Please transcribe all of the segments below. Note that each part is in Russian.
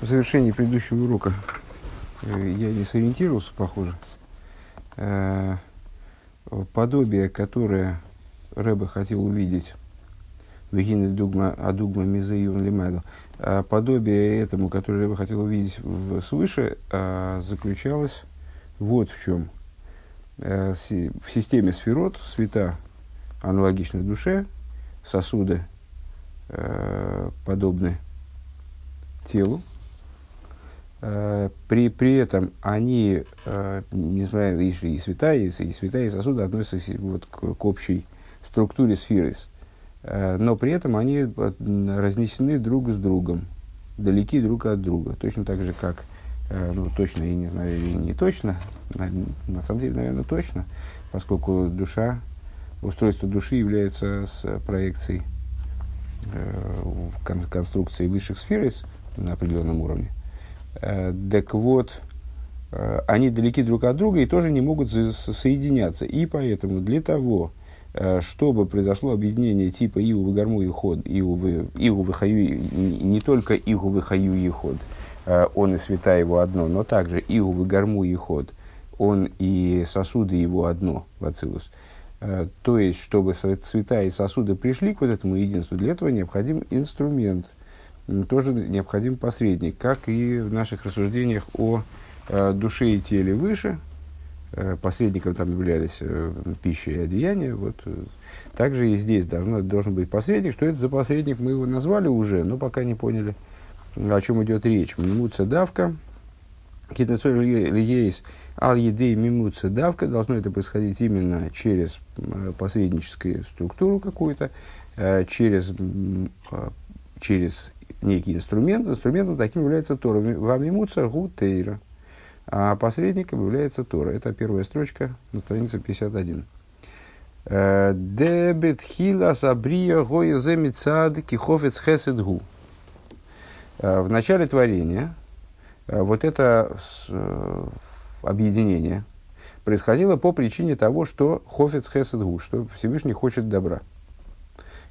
по завершении предыдущего урока э, я не сориентировался, похоже. Э, подобие, которое Рэбе хотел увидеть Вегины дугма, а дугма мизеюн лимайду. Э, подобие этому, которое Рэбе хотел увидеть свыше, заключалось вот в чем. В системе сферот, света аналогичны душе, сосуды подобны телу, Э, при, при этом они, э, не знаю, и, и святая, и, и святая, сосуды относятся вот к, к общей структуре сферы, э, но при этом они разнесены друг с другом, далеки друг от друга, точно так же, как, ну, точно, я не знаю, или не точно, на, на самом деле, наверное, точно, поскольку душа, устройство души является с проекцией кон, конструкции высших сфер на определенном уровне. Э, так вот, э, они далеки друг от друга и тоже не могут соединяться. И поэтому для того, э, чтобы произошло объединение типа Иувы Гарму и Ход, Иувы, Иувы Хаю, не только Иувы Хаю и Ход, он и света его одно, но также Иувы Гарму и Ход, он и сосуды его одно, Вацилус. То есть, чтобы цвета и сосуды пришли к вот этому единству, для этого необходим инструмент – тоже необходим посредник, как и в наших рассуждениях о э, душе и теле выше. Э, посредником там являлись э, пища и одеяние. Вот, э, также и здесь должно, должен быть посредник. Что это за посредник, мы его назвали уже, но пока не поняли, о чем идет речь. Мимуца давка. Китацой лиейс ал едей мимуца давка. Должно это происходить именно через э, посредническую структуру какую-то, э, через, через некий инструмент, инструментом таким является Тора. Вамимуца гутейра. А посредником является Тора. Это первая строчка на странице 51. Э, Дебет хила сабрия гоезе мицад кихофец хесед гу. Э, в начале творения э, вот это объединение происходило по причине того, что хофец хесед гу, что Всевышний хочет добра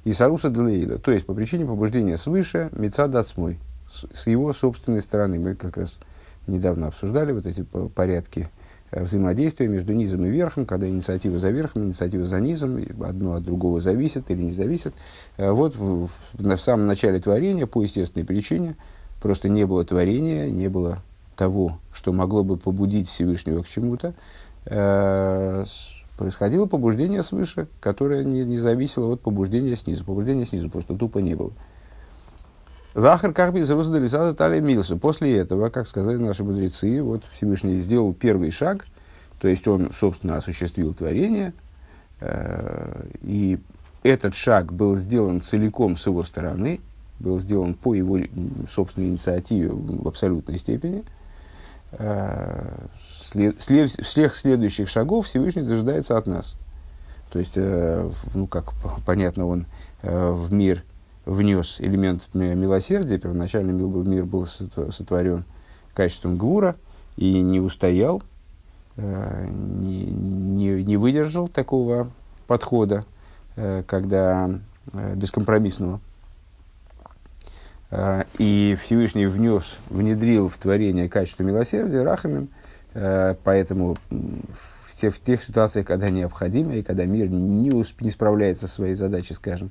и саруса делеида, то есть по причине побуждения свыше меца дацмой, с его собственной стороны. Мы как раз недавно обсуждали вот эти порядки э, взаимодействия между низом и верхом, когда инициатива за верхом, инициатива за низом, одно от другого зависит или не зависит. Э, вот в, в, в самом начале творения, по естественной причине, просто не было творения, не было того, что могло бы побудить Всевышнего к чему-то, э, происходило побуждение свыше, которое не, не зависело от побуждения снизу. Побуждения снизу просто тупо не было. Вахар как бы из Русадалисада Талия Милсу. После этого, как сказали наши мудрецы, вот Всевышний сделал первый шаг, то есть он, собственно, осуществил творение, э, и этот шаг был сделан целиком с его стороны, был сделан по его собственной инициативе в абсолютной степени, э, след, всех следующих шагов Всевышний дожидается от нас. То есть, э, ну, как понятно, он э, в мир внес элемент милосердия. Первоначально мир был сотворен качеством гвура и не устоял, э, не, не, не выдержал такого подхода, э, когда э, бескомпромиссного. Э, и Всевышний внес, внедрил в творение качество милосердия рахамим, поэтому в тех, в тех ситуациях, когда необходимо, и когда мир не, усп- не справляется со своей задачей, скажем,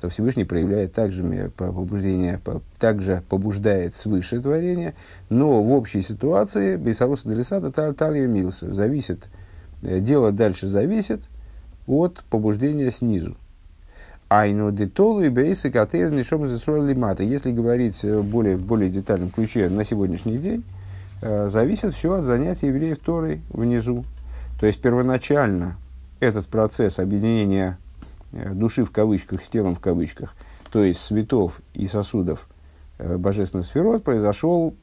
то Всевышний проявляет также побуждение, также побуждает свыше творения, но в общей ситуации Бейсаруса Делисада Талия Милса зависит, э, дело дальше зависит от побуждения снизу. Айну детолу и бейсы катерни лимата. Если говорить более, в более детальном ключе на сегодняшний день, Э, зависит все от занятий евреев Торой внизу. То есть первоначально этот процесс объединения э, души в кавычках с телом в кавычках, то есть светов и сосудов э, божественных сферот, произошел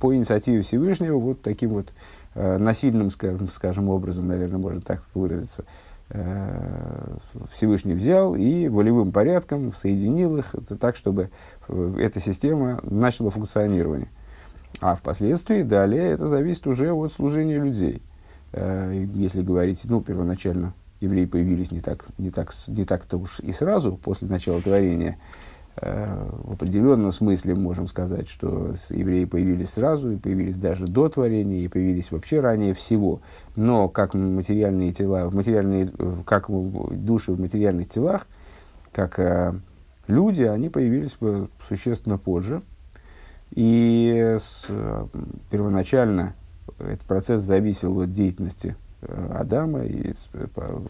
по инициативе Всевышнего вот таким вот насильным, скажем, скажем образом, наверное, можно так выразиться. Всевышний взял и волевым порядком соединил их так, чтобы эта система начала функционирование. А впоследствии далее это зависит уже от служения людей. Э, если говорить, ну, первоначально евреи появились не так, не так, не так-то уж и сразу после начала творения. в определенном смысле можем сказать, что евреи появились сразу, и появились даже до творения, и появились вообще ранее всего. Но как материальные тела, материальные, как души в материальных телах, как э, люди, они появились существенно позже. И с, первоначально этот процесс зависел от деятельности э, Адама и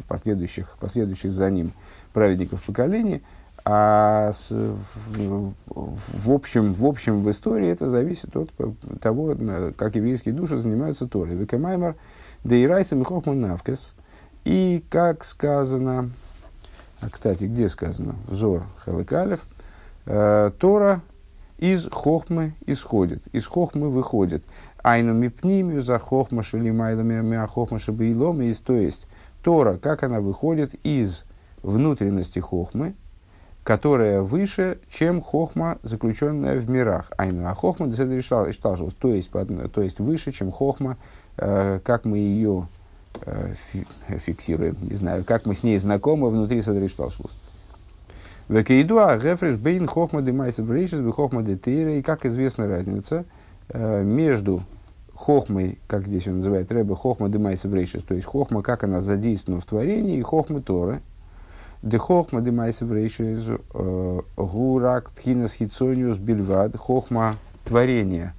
последующих, последующих за ним праведников поколений – а с, в, в, общем, в общем в истории это зависит от того, как еврейские души занимаются Торой. Векамаймер дейрайсом и хохман навкес. И как сказано, а, кстати, где сказано? Взор Халыкалев. Э, Тора из хохмы исходит, из хохмы выходит. Айну мипнимию за хохма шалимайдами мя хохма шабаилом. То есть, Тора, как она выходит из внутренности хохмы, которая выше, чем хохма, заключенная в мирах. Айну, а хохма то есть, то есть выше, чем хохма, э, как мы ее э, фиксируем, не знаю, как мы с ней знакомы внутри Садришталшус. Векейдуа гефреш бейн хохма де майса брейшис бы хохма де тейра. И как известна разница э, между хохмой, как здесь он называет рэбе, хохма де майса брейшис, то есть хохма, как она задействована в творении, и хохма Торы – Дехохма демайсев рейшиз э, гурак пхинас хитсониус бильвад хохма творения.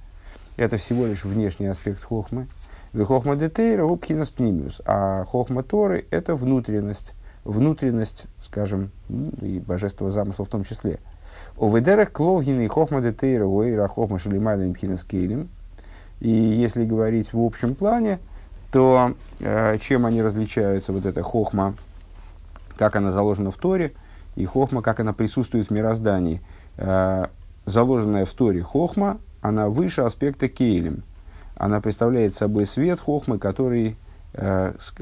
Это всего лишь внешний аспект хохмы. Вехохма детейра пхинас пнимиус. А хохма Торы – это внутренность. Внутренность, скажем, и божественного замысла в том числе. У ведерах клолгины и хохма детейра уэйра хохма шалимайдам пхинас кейлем. И если говорить в общем плане, то э, чем они различаются, вот эта хохма, как она заложена в Торе, и хохма, как она присутствует в мироздании. Э, заложенная в Торе хохма, она выше аспекта кейлем. Она представляет собой свет хохмы, который,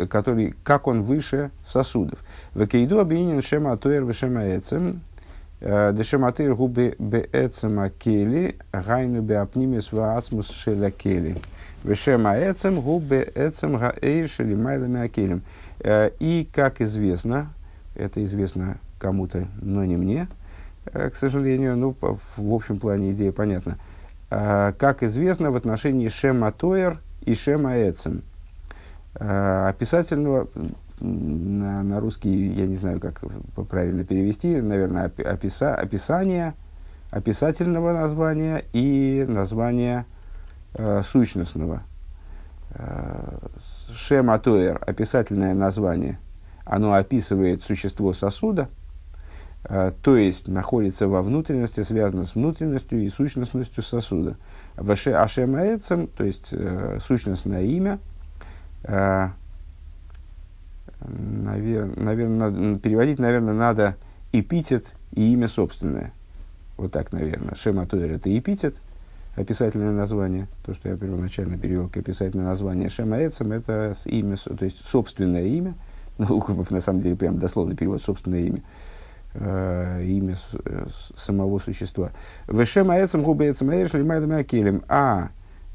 который как он выше сосудов. Векейду объединен шема атоэр вешема эцем, э, дешема атоэр губе беэцема кели, гайну беапнимис ваацмус шеля кели. Вешема эцем губе эцем гаэйр шелимайдами акелем. И, как известно, это известно кому-то, но не мне, э, к сожалению. Ну, в общем плане идея понятна. Как известно, в отношении Шема Тойер и Шема Эцем. А, описательного, на, на русский, я не знаю, как правильно перевести, наверное, описа, описание, описательного названия и названия э, сущностного. Э, Шема Тойер, описательное название – оно описывает существо сосуда, э, то есть находится во внутренности, связано с внутренностью и сущностностью сосуда. Ашем Аэцем, то есть э, сущностное имя, э, наверное, наверное, переводить, наверное, надо эпитет и имя собственное. Вот так, наверное. Шема Туэр – это эпитет, описательное название, то, что я первоначально перевел как описательное название. Шема Эцем – это имя, то есть собственное имя – ну, на самом деле, прям дословный перевод, собственное имя, э, имя с, э, самого существа. Вешем аэцем губе эцем аэш лимайдам акелем. А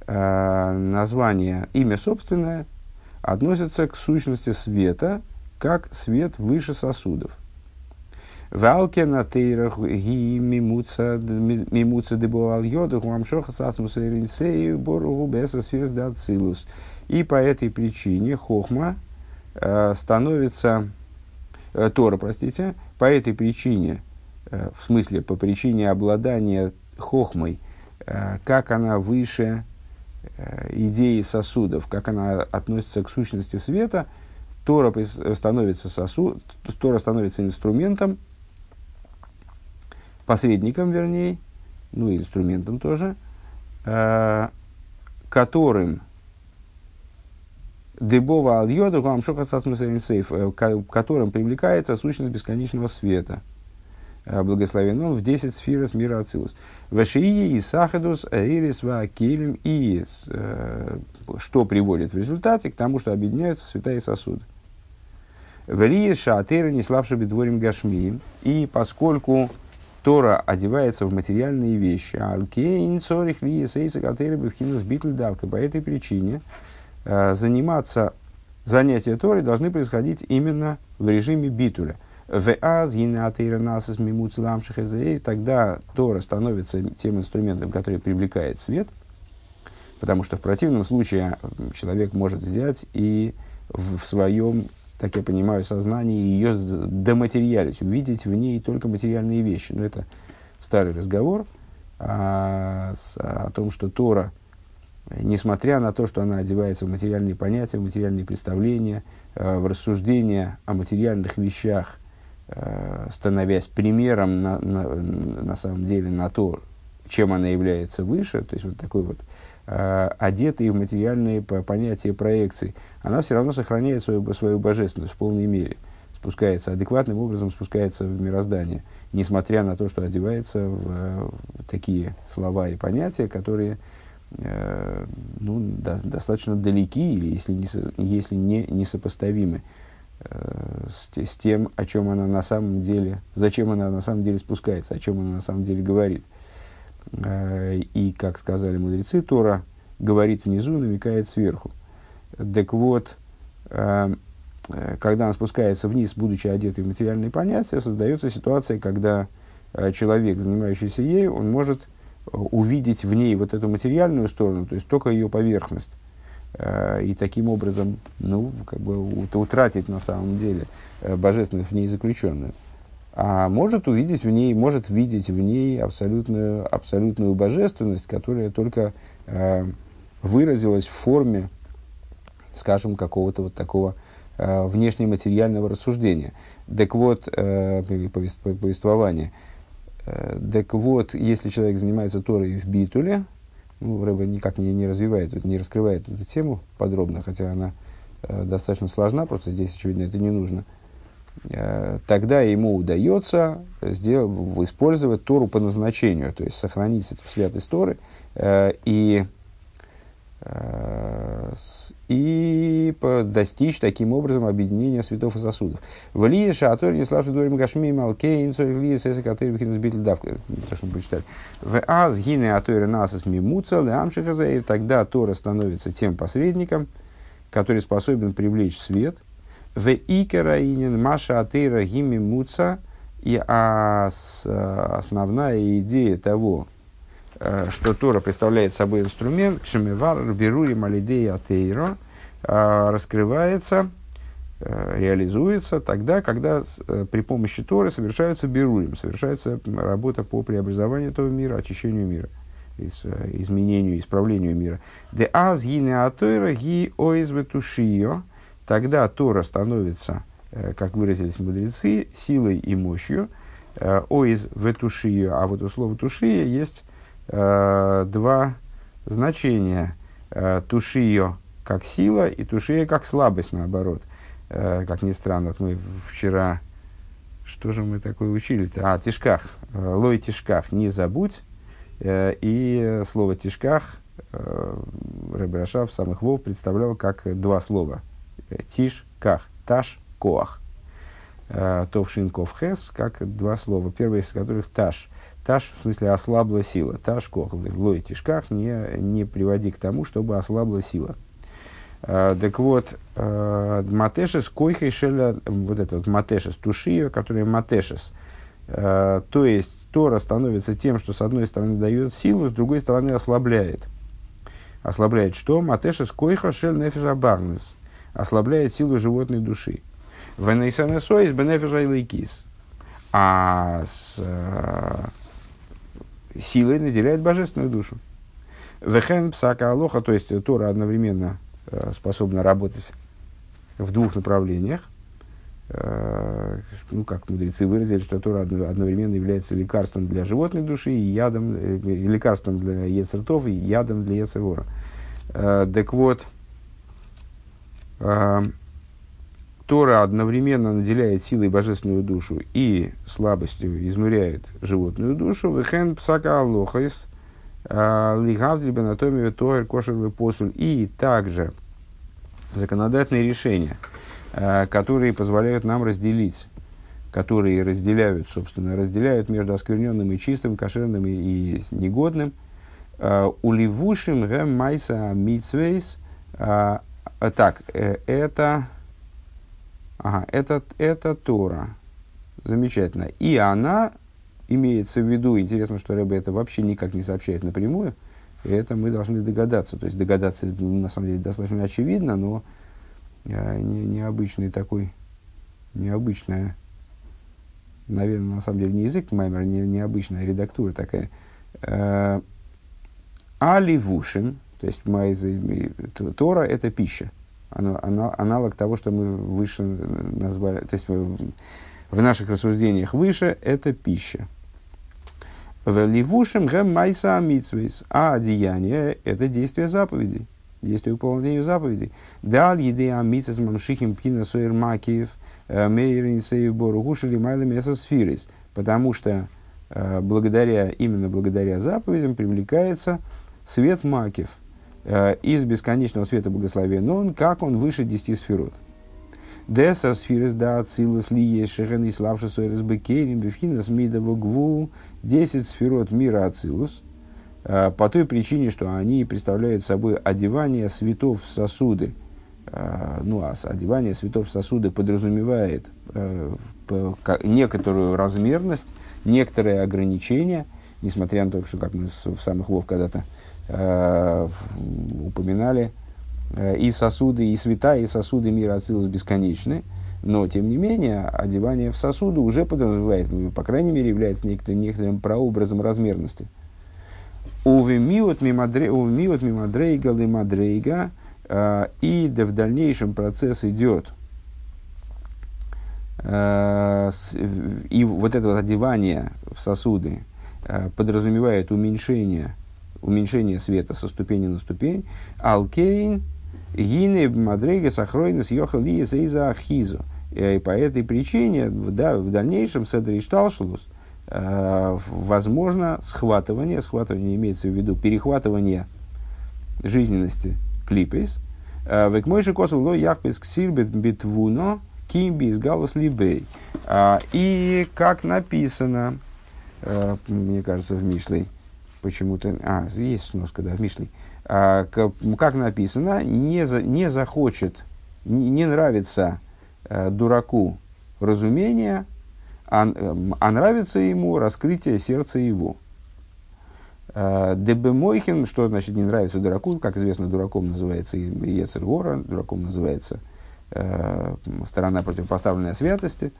э, название, имя собственное, относится к сущности света, как свет выше сосудов. Валке на тейрах ги мимуца дебуал йоду гуамшоха сасмуса иринсею бору беса сферс дацилус. И по этой причине хохма, Э, становится, э, Тора, простите, по этой причине, э, в смысле, по причине обладания хохмой, как она выше идеи сосудов, как она относится к сущности света, Тора становится, сосуд, Тора становится инструментом, посредником, вернее, ну и инструментом тоже, которым Дебова ал йоду вам шоха сейф, э, которым привлекается сущность бесконечного света. Э, благословен он в 10 сфер с мира Ацилус. Вашии и сахадус эрис ва келем и э, что приводит в результате к тому, что объединяются святая сосуды. Велиес шаатера не славши бедворим гашмием. И поскольку Тора одевается в материальные вещи, алкейн цорих лиес эйса катера бифхинас битл давка. По этой причине Э, заниматься, занятия Торой должны происходить именно в режиме битуля. Веаз гинатейра насас мимуц ламших тогда Тора становится тем инструментом, который привлекает свет, потому что в противном случае человек может взять и в, своем, так я понимаю, сознании ее дематериалить, увидеть в ней только материальные вещи. Но это старый разговор а, о том, что Тора – несмотря на то, что она одевается в материальные понятия, в материальные представления, э, в рассуждения о материальных вещах, становясь примером на, на, на самом деле на то, чем она является выше, то есть вот такой вот э, в материальные понятия проекции, она все равно сохраняет свою, свою божественность в полной мере, спускается адекватным образом, спускается в мироздание, несмотря на то, что одевается в, в такие слова и понятия, которые э, ну, до, достаточно далеки, или если не, если не несопоставимы. э, с, с тем, о чем она на самом деле, зачем она на самом деле спускается, о чем она на самом деле говорит. Э, и, как сказали мудрецы, Тора говорит внизу, намекает сверху. Так вот, э, э когда она спускается вниз, будучи одетой в материальные понятия, создается ситуация, когда э, человек, занимающийся ею, он может увидеть в ней вот эту материальную сторону, то есть только ее поверхность, э, и таким образом ну, как бы утратить на самом деле э, божественность в ней заключенную. А может увидеть в ней, может видеть в ней абсолютную, абсолютную божественность, которая только э, выразилась в форме, скажем, какого-то вот такого э, внешнематериального рассуждения. Так вот, э, повествование – Э, так вот, если человек занимается Торой в Битуле, ну, Рэба никак не, не развивает, не раскрывает эту тему подробно, хотя она э, достаточно сложна, просто здесь, очевидно, это не нужно, э, тогда ему удается сделать, использовать Тору по назначению, то есть сохранить эту святость Торы э, и и достичь таким образом объединения светов и сосудов. В Лие Шатор не славший дурим гашми малкейн Лие сесы который бихин сбитл давка. То, что мы прочитали. В Аз гине атойра насас мимуца лямшихазаир. Тогда Тора становится тем посредником, который способен привлечь свет. В Икераинин Маша атейра гими муца. И а, основная идея того, Э, что Тора представляет собой инструмент, Кшемевар, Берури, Малидея, Атейро, э, раскрывается, э, реализуется тогда, когда при помощи Торы совершаются берурим, совершается работа по преобразованию этого мира, очищению мира, изменению, исправлению мира. Де аз гине атойра ги оизветушио, тогда Тора становится, как выразились мудрецы, силой и мощью, оиз ветушио, а вот у слова тушия есть э, два значения. Э, тушио как сила и тушия как слабость, наоборот. Э, как ни странно, вот мы вчера, что же мы такое учили-то? А, тишках, э, лой тишках, не забудь. И слово тишках э, в самых вов представлял как два слова. Тишках, таш, коах. Товшин ков как два слова. Первое из которых таш – Таш, в смысле, ослабла сила. Таш кох, лой тишках, не, не приводи к тому, чтобы ослабла сила. А, так вот, а, матешес койхой шеля, вот это вот матешес тушия, которая матешес. А, то есть, Тора становится тем, что с одной стороны дает силу, с другой стороны ослабляет. Ослабляет что? Матешес койха шель нефиша барнес. Ослабляет силу животной души. Венейсанесо из бенефиша лейкис. А с, силой наделяет божественную душу. Вехен псака алоха, то есть Тора одновременно э, способна работать в двух направлениях. Э, ну, как мудрецы выразили, что Тора одновременно является лекарством для животной души и ядом, э, лекарством для ецертов и ядом для ецевора. Э, так вот, Тора одновременно наделяет силой божественную душу и слабостью изнуряет животную душу. Вехен псака алохайс а, лигавдри бенатомию тоэр кошер посуль. И также законодательные решения, а, которые позволяют нам разделить которые разделяют, собственно, разделяют между оскверненным и чистым, кошерным и негодным. А, Уливушим гэм майса митсвейс. Так, э, это Ага, это, это Тора. Замечательно. И она имеется в виду, интересно, что Рэбе это вообще никак не сообщает напрямую, и это мы должны догадаться. То есть догадаться, на самом деле, достаточно очевидно, но э, не, необычный такой, необычная, наверное, на самом деле не язык Маймера, не, необычная редактура такая. Э, Аливушин, то есть майзы, Тора – это пища. Она, она, аналог того, что мы выше назвали, то есть в, наших рассуждениях выше – это пища. В ливушем гэм майса митсвейс. А одеяние – это действие заповедей. Действие выполнения заповедей. Дал еды амитсвейс мамшихим пхина суэр макиев э, мейрин сейбору гушили майла меса сфирис. Потому что э, благодаря, именно благодаря заповедям привлекается свет макив э, из бесконечного света благословения, он, как он выше десяти сферот. Деса сфирис да ацилус ли ешехен и славши суэрес бекерим бифхинас мидово гвул десять сферот мира ацилус э, по той причине, что они представляют собой одевание светов в сосуды. Э, ну, а одевание светов в сосуды подразумевает э, некоторую размерность, некоторые ограничения, несмотря на то, что, как мы в самых вов когда-то упоминали, Э, и сосуды, и света, и сосуды мира Ацилус бесконечны, но, тем не менее, одевание в сосуды уже подразумевает, ну, по крайней мере, является некоторым, некоторым прообразом размерности. Увемиот мимадрейга лимадрейга, э, и да в дальнейшем процесс идет, э, и вот это вот одевание в сосуды подразумевает уменьшение, уменьшение света со ступени на ступень, алкейн, Гины Мадрейга Сахройнес Йохал Иза Ахизу. И по этой причине да, в дальнейшем Седри э, возможно схватывание, схватывание имеется в виду перехватывание жизненности клипейс. Э, Век мой же косу яхпес ксирбет битвуно кимби из галус либей. Э, и как написано, мне кажется, в Мишлей, почему-то, а, есть сноска, да, в Мишлей, а, как написано, не, за, не захочет, не, не нравится э, дураку разумение, а, а нравится ему раскрытие сердца его. Э, Дебемойхин, что значит не нравится дураку, как известно, дураком называется Ецергора, дураком называется э, сторона противопоставленной святости.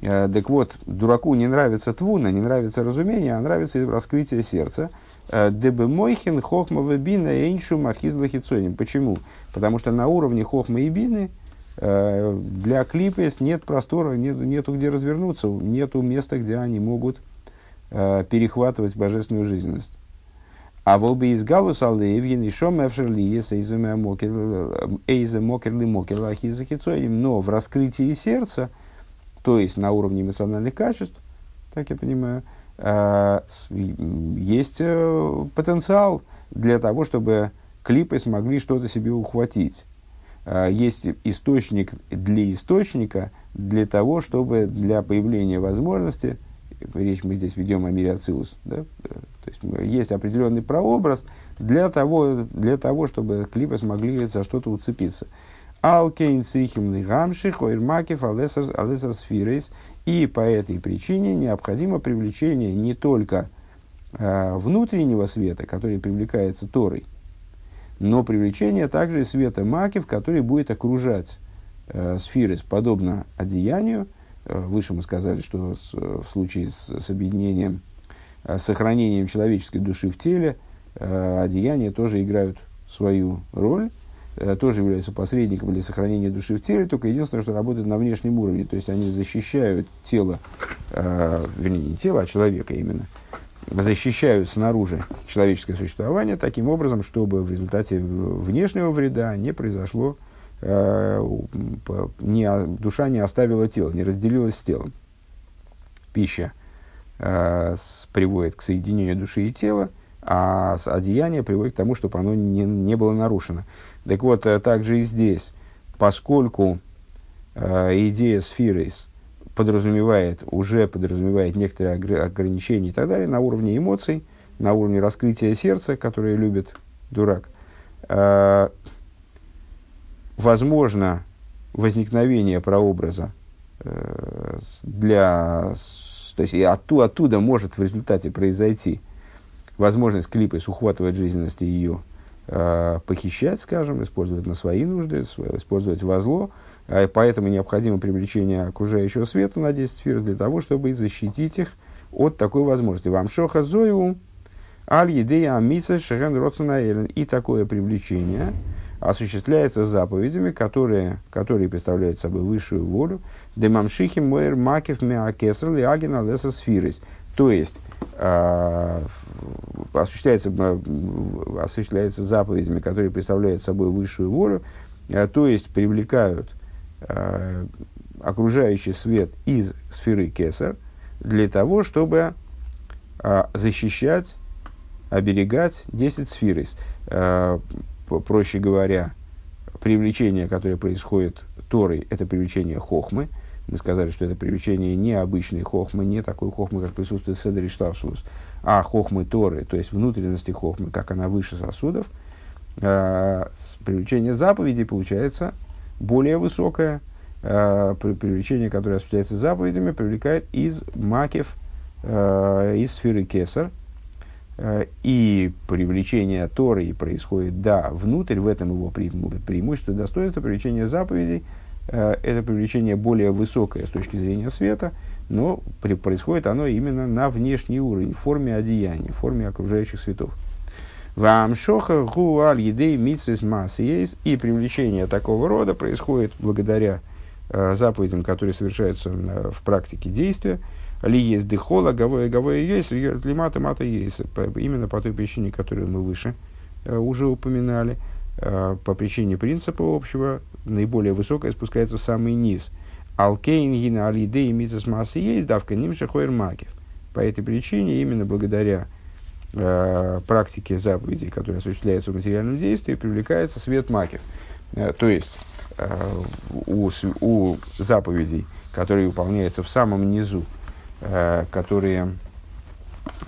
Э, так вот, дураку не нравится твуна, не нравится разумение, а нравится раскрытие сердца – Э, Дебе Мойхин, Хохма Вебина, Эйншу, Махизла Хицоним. Почему? Потому что на уровне Хохма и Бины э, для клипес нет простора, нет, нету где развернуться, нету места, где они могут э, перехватывать божественную жизненность. А волбе из галус алеевин и шом эфшерли эйзе мокерли мокерла ахизахицоим. Но в раскрытии сердца, то есть на уровне эмоциональных качеств, так я понимаю, Э, есть э, потенциал для того, чтобы клипы смогли что-то себе ухватить. Э, есть источник для источника, для того, чтобы для появления возможности, речь мы здесь ведем о мире Ацилус, да? то есть есть определенный прообраз для того, для того чтобы клипы смогли за что-то уцепиться. Алкейн срихим гамших, ойрмакив алесар сфирейс. И по этой причине необходимо привлечение не только э, внутреннего света, который привлекается Торой, но привлечение также света макив, который будет окружать э, сферы, подобно одеянию. Э, выше мы сказали, что с, в случае с, с объединением, э, сохранением человеческой души в теле, э, одеяния тоже играют свою роль. Э, тоже являются посредником для сохранения души в теле, только единственное, что работают на внешнем уровне, то есть они защищают тело, э, вернее, не тело, а человека именно, защищают снаружи человеческое существование таким образом, чтобы в результате внешнего вреда не произошло, э, не, душа не оставила тело, не разделилась с телом. Пища э, с, приводит к соединению души и тела, а одеяние приводит к тому, чтобы оно не, не было нарушено. Так вот, э, также и здесь, поскольку э, идея сферы подразумевает, уже подразумевает некоторые ограничения и так далее на уровне эмоций, на уровне раскрытия сердца, которое любит дурак, э, возможно возникновение прообраза для, то есть и оттуда, оттуда может в результате произойти возможность клипы ухватывать жизненность и ее э, похищать, скажем, использовать на свои нужды, использовать во зло. А поэтому необходимо привлечение окружающего света на 10 сфер для того, чтобы защитить их от такой возможности. Вам шоха зою аль едея амиса шеген роценаэлен. И такое привлечение осуществляется заповедями, которые, которые представляют собой высшую волю. Демамшихи муэр макев меакеср лиагина леса сфирис. То есть, э, осуществляется, осуществляется заповедями, которые представляют собой высшую волю, э, то есть привлекают э, окружающий свет из сферы Кесар для того, чтобы э, защищать, оберегать 10 сфер. Э, проще говоря, привлечение, которое происходит Торой, это привлечение хохмы. Мы сказали, что это привлечение не обычной хохмы, не такой хохмы, как присутствует в Седри Шталшус, а хохмы Торы, то есть внутренности хохмы, как она выше сосудов. Э, привлечение заповедей получается более высокое. Э, привлечение, которое осуществляется заповедями, привлекает из макев, э, из сферы Кесар – Э, и привлечение Торы происходит, да, внутрь, в этом его преимущество, достоинство, привлечение заповедей, э, это привлечение более высокое с точки зрения света, но при, происходит оно именно на внешний уровень, в форме одеяния, в форме окружающих светов. Вам шоха гуаль едей митсвис есть и привлечение такого рода происходит благодаря э, заповедям, которые совершаются в практике действия, ли есть дыхола, гавоя, гавоя есть, лимата, мата есть. Именно по той причине, которую мы выше э, уже упоминали, э, по причине принципа общего, наиболее высокое спускается в самый низ. Алкейн, гина, алиде и мизас массы есть, давка нимша макев. По этой причине, именно благодаря э, практике заповедей, которая осуществляется в материальном действии, привлекается свет макев. Э, то есть, э, у, у заповедей, которые выполняются в самом низу, Э, которые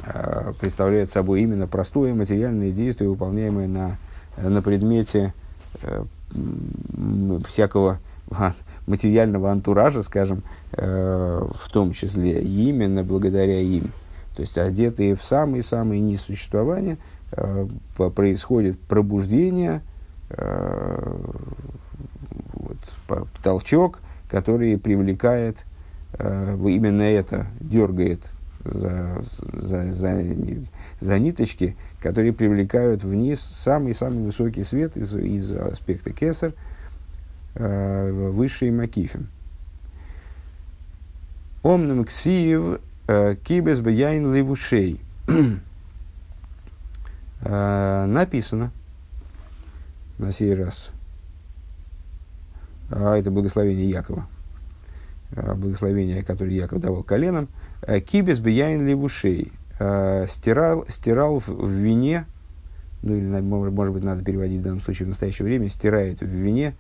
э, представляют собой именно простое материальное действие, выполняемое на, на предмете э, всякого материального антуража, скажем, в том числе, именно благодаря им. То есть, одетые в самый-самый низ существования, происходит пробуждение, вот, толчок, который привлекает э, именно это дергает за, за, за, за ниточки, которые привлекают вниз самый-самый высокий свет из, из аспекта кесар, э, высший макифим. Омным ксиев э, кибес бияин левушей. Э, написано на сей раз. А это благословение Якова. Э, благословения, которое Яков давал коленам, э, кибес бияин левушей, э, стирал, стирал в вине, ну или, может быть, надо переводить в данном случае в настоящее время, стирает в вине,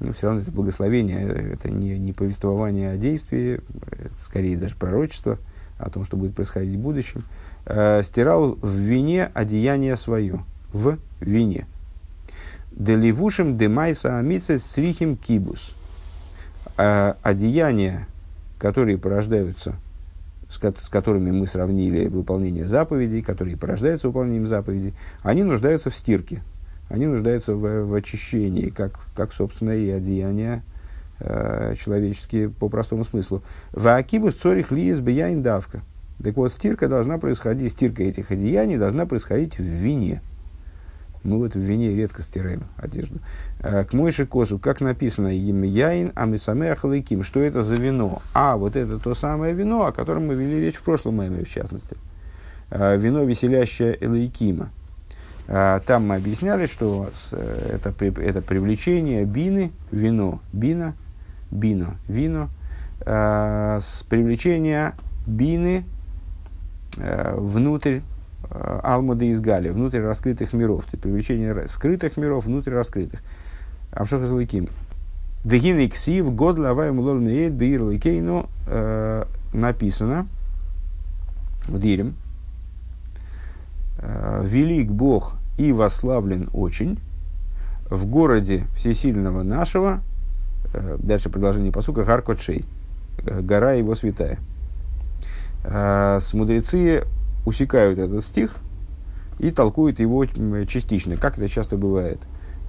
но все равно это благословение, это не, не повествование о действии, это скорее даже пророчество о том, что будет происходить в будущем, стирал в вине одеяние свое, в вине. Деливушим демайса амица срихим кибус – а одеяния, которые порождаются, с, с которыми мы сравнили выполнение заповедей, которые порождаются выполнением заповедей, они нуждаются в стирке, они нуждаются в, в очищении, как, как, собственно, и одеяния э, человеческие по простому смыслу. В Акибус цорих лиес бияин давка. Так вот, стирка должна происходить, стирка этих одеяний должна происходить в вине. Мы вот в вине редко стираем одежду. Э, к Мойше Косу, как написано, им яин амисаме ахалыким, что это за вино? А, вот это то самое вино, о котором мы вели речь в прошлом меме, в частности. Э, вино веселящее Элайкима. Э, там мы объясняли, что это, это привлечение бины, вино, бина, бино, вино, с привлечения бины внутрь Алмуда из Гали, внутрь раскрытых миров, то есть привлечение скрытых миров внутрь раскрытых. Амшоха Злыким. Дегин Иксив, год лавай мулол меет бир ликейну э, написано в Дирем. Э, Велик Бог и вославлен очень в городе всесильного нашего, э, дальше продолжение посука, Гаркотшей. гора его святая. А, с мудрецы усекают этот стих и толкуют его частично, как это часто бывает.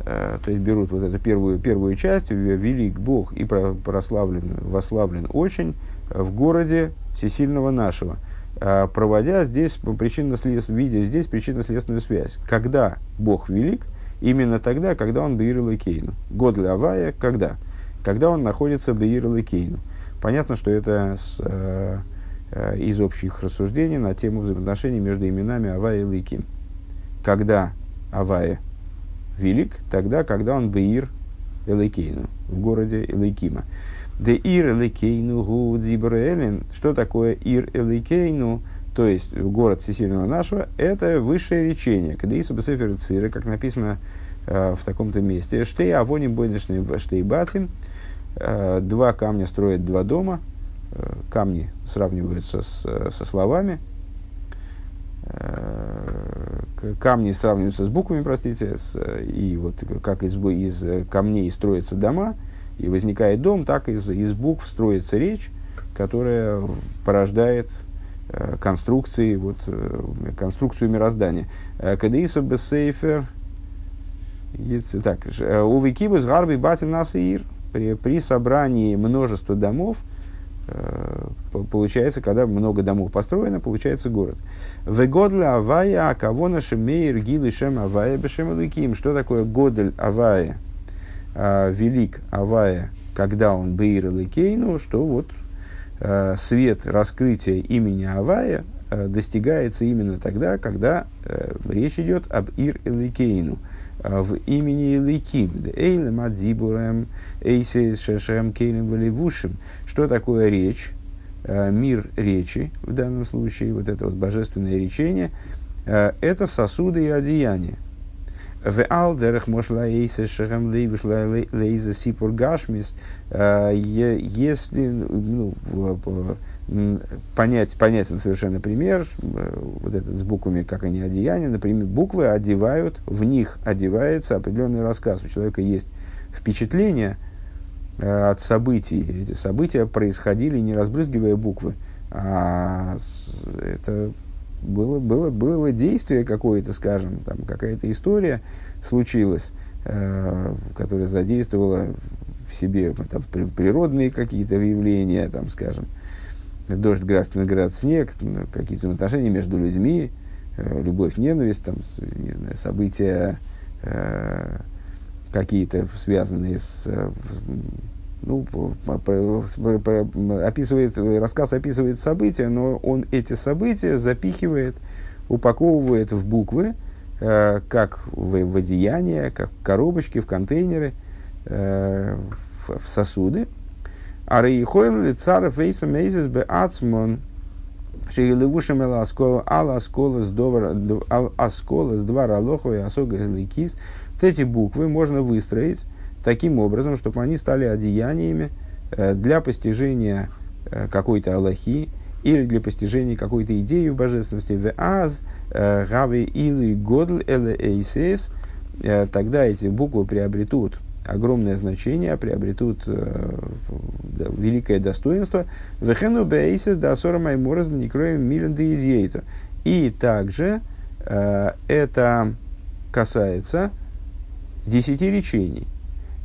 То есть берут вот эту первую, первую часть, велик Бог и прославлен, вославлен очень в городе всесильного нашего, проводя здесь причинно видя здесь причинно-следственную связь. Когда Бог велик, именно тогда, когда он Беир Лейкейну. Год для Авая, когда? Когда он находится Беир Лейкейну. Понятно, что это с, э, Э, из общих рассуждений на тему взаимоотношений между именами Авая и Лейким. Когда Авая велик, тогда, когда он Беир Элейкейну, в городе Элейкима. Де Ир Элейкейну гу Дзибрелин. Что такое Ир Элейкейну? То есть город всесильного нашего, это высшее речение. Когда Иса Бесефер Цира, как написано э, в таком-то месте, Штей Авони Бойнишный Штей Батим, э, два камня строят два дома, Э, камни сравниваются с, со словами, э, камни сравниваются с буквами, простите, с, и вот как из, из камней строятся дома, и возникает дом, так из, из букв строится речь, которая порождает э, конструкции, вот, конструкцию мироздания. Кадиса бесейфер, так, увекибус гарби батин насир, при, при собрании множества домов, Э, получается, когда много домов построено, получается город. Вегодля авая акавона шемейр гилы шем авая бешем Что такое годль авая, а, велик авая, когда он бейр ликейну, что вот а, свет раскрытия имени авая а, достигается именно тогда, когда а, речь идет об ир эликейну в имени Ликим, Эйлем Адзибурем, Эйсейс Шешем Кейлем Валивушим. Что такое речь? Мир речи, в данном случае, вот это вот божественное речение, это сосуды и одеяния. В алдерах мошла эйса шахам лейвишла лейза сипур гашмис, если, ну, понять, понятен совершенно пример, э, вот этот с буквами, как они одеяния, например, буквы одевают, в них одевается определенный рассказ. У человека есть впечатление э, от событий. Эти события происходили не разбрызгивая буквы, а это было, было, было действие какое-то, скажем, там какая-то история случилась, э, которая задействовала в себе там, природные какие-то явления, там, скажем, дождь, град, виноград, снег, ну, какие-то отношения между людьми, э, любовь, ненависть, там, не знаю, события э, какие-то связанные с э, ну, описывает, рассказ описывает события, но он эти события запихивает, упаковывает в буквы, э, как в, в одеяния, как в коробочки, в контейнеры, э, в, в сосуды, а рейхойл ли цар фейса мейзис бе ацмон, шейлевушем эл аскола, ал аскола с двора лохова и асога из лейкис. Вот эти буквы можно выстроить таким образом, чтобы они стали одеяниями э, для постижения э, какой-то аллахи или для постижения какой-то идеи в божественности. В аз э, гаве или годл эйсес. Тогда эти буквы приобретут огромное значение, приобретут великое достоинство. Вехену бейсис да сора маймораз не кроем милен И также это касается десяти речений.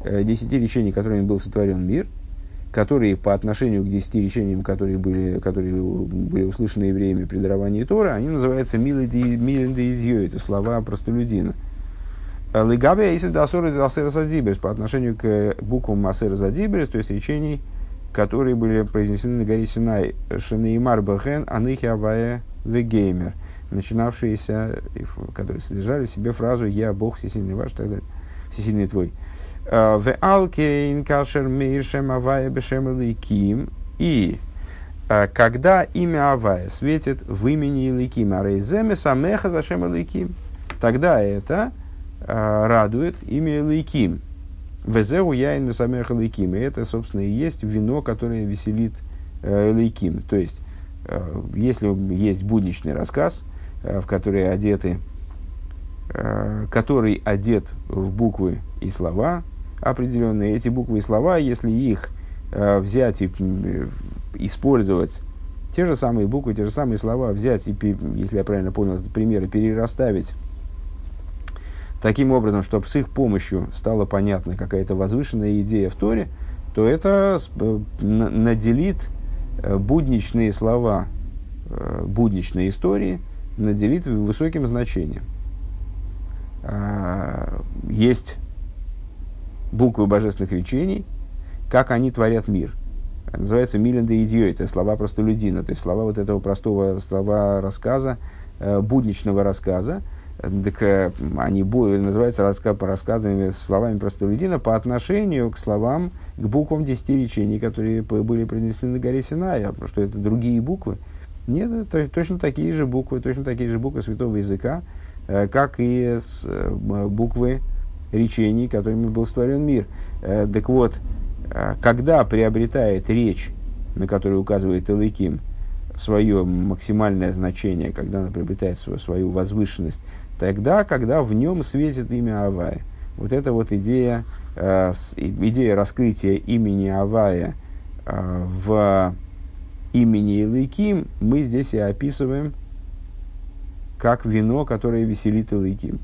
Э, десяти речений, которыми был сотворен мир, которые по отношению к десяти речениям, которые были, которые были услышаны евреями при даровании Тора, они называются милен это слова простолюдина. Лигабия если дасоры дасера задибрис по отношению к буквам Масера задибрис, то есть речений, которые были произнесены на горе Синай, Шанеймар Бахен, Аныхи Авая Вегеймер, начинавшиеся, которые содержали в себе фразу «Я Бог всесильный ваш» и так далее, всесильный твой. «Э, в Алкейн Кашер Мейршем Авая Бешем Ликим и э, когда имя Авая светит в имени Иликим, а Рейземе Самеха Зашем Иликим, тогда это а, радует имя Лейким. Везеу яин самех Лейким. И это, собственно, и есть вино, которое веселит э, Лейким. То есть, э, если есть будничный рассказ, э, в который одеты, который одет в буквы и слова определенные, эти буквы и слова, если их взять и использовать те же самые буквы, те же самые слова, взять и, если я правильно понял этот пример, и перераставить таким образом, чтобы с их помощью стала понятна какая-то возвышенная идея в Торе, то это э, наделит э, будничные слова, э, будничные истории, наделит высоким значением. А, есть буквы божественных речений, как они творят мир. называется миленда идио, это слова простолюдина, то есть слова вот этого простого слова рассказа, будничного рассказа, так э, они называются раска, по рассказами словами простолюдина по отношению к словам, к буквам десяти речений, которые были произнесены на горе Синая, потому что это другие буквы. Нет, это точно такие же буквы, точно такие же буквы святого языка, э, как и с, э, буквы речений, которыми был створен мир. Так вот, когда приобретает речь, на которую указывает Элыким, свое максимальное значение, когда она приобретает свою, свою возвышенность, тогда, когда в нем светит имя Авая. Вот эта вот идея, э, идея раскрытия имени Авая э, в имени Илыким мы здесь и описываем как вино, которое веселит Илыким.